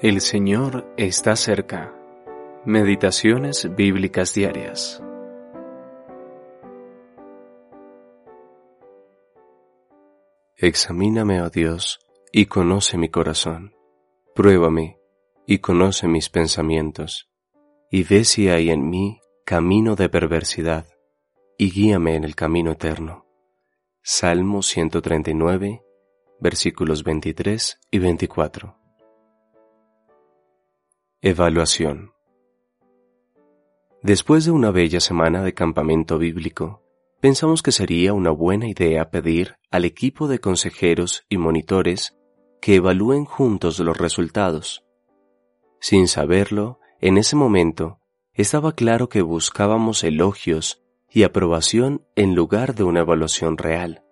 El Señor está cerca. Meditaciones bíblicas diarias. Examíname, oh Dios, y conoce mi corazón. Pruébame y conoce mis pensamientos, y ve si hay en mí camino de perversidad, y guíame en el camino eterno. Salmo 139, versículos 23 y 24. Evaluación Después de una bella semana de campamento bíblico, pensamos que sería una buena idea pedir al equipo de consejeros y monitores que evalúen juntos los resultados. Sin saberlo, en ese momento, estaba claro que buscábamos elogios y aprobación en lugar de una evaluación real.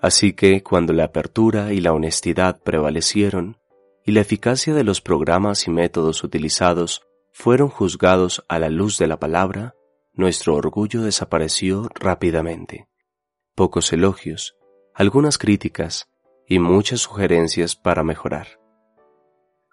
Así que cuando la apertura y la honestidad prevalecieron, y la eficacia de los programas y métodos utilizados fueron juzgados a la luz de la palabra, nuestro orgullo desapareció rápidamente. Pocos elogios, algunas críticas y muchas sugerencias para mejorar.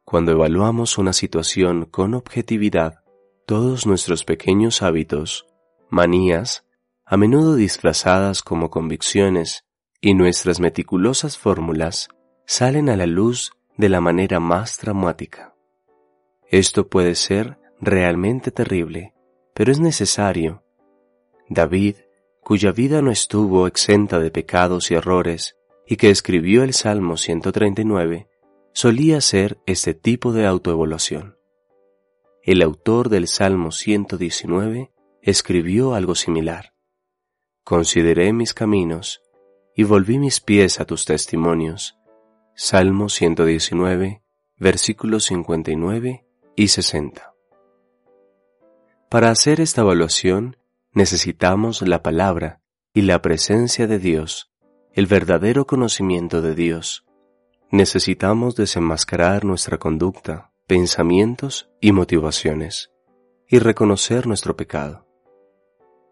Cuando evaluamos una situación con objetividad, todos nuestros pequeños hábitos, manías, a menudo disfrazadas como convicciones, y nuestras meticulosas fórmulas salen a la luz de la manera más dramática. Esto puede ser realmente terrible, pero es necesario. David, cuya vida no estuvo exenta de pecados y errores, y que escribió el Salmo 139, solía hacer este tipo de autoevaluación. El autor del Salmo 119 escribió algo similar. Consideré mis caminos y volví mis pies a tus testimonios Salmo 119, versículos 59 y 60. Para hacer esta evaluación necesitamos la palabra y la presencia de Dios, el verdadero conocimiento de Dios. Necesitamos desenmascarar nuestra conducta, pensamientos y motivaciones, y reconocer nuestro pecado.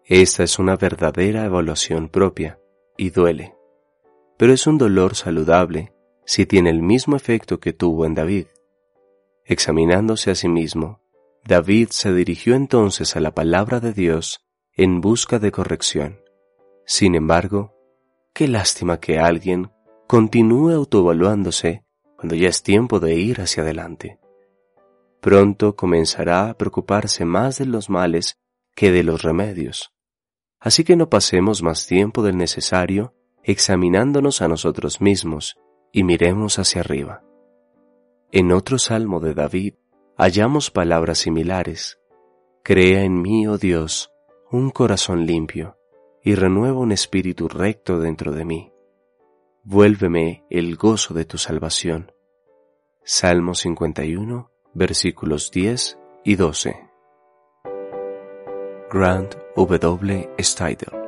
Esta es una verdadera evaluación propia y duele, pero es un dolor saludable si tiene el mismo efecto que tuvo en David. Examinándose a sí mismo, David se dirigió entonces a la palabra de Dios en busca de corrección. Sin embargo, qué lástima que alguien continúe autoevaluándose cuando ya es tiempo de ir hacia adelante. Pronto comenzará a preocuparse más de los males que de los remedios. Así que no pasemos más tiempo del necesario examinándonos a nosotros mismos y miremos hacia arriba. En otro salmo de David hallamos palabras similares. Crea en mí, oh Dios, un corazón limpio, y renueva un espíritu recto dentro de mí. Vuélveme el gozo de tu salvación. Salmo 51, versículos 10 y 12. Grant W. Steidel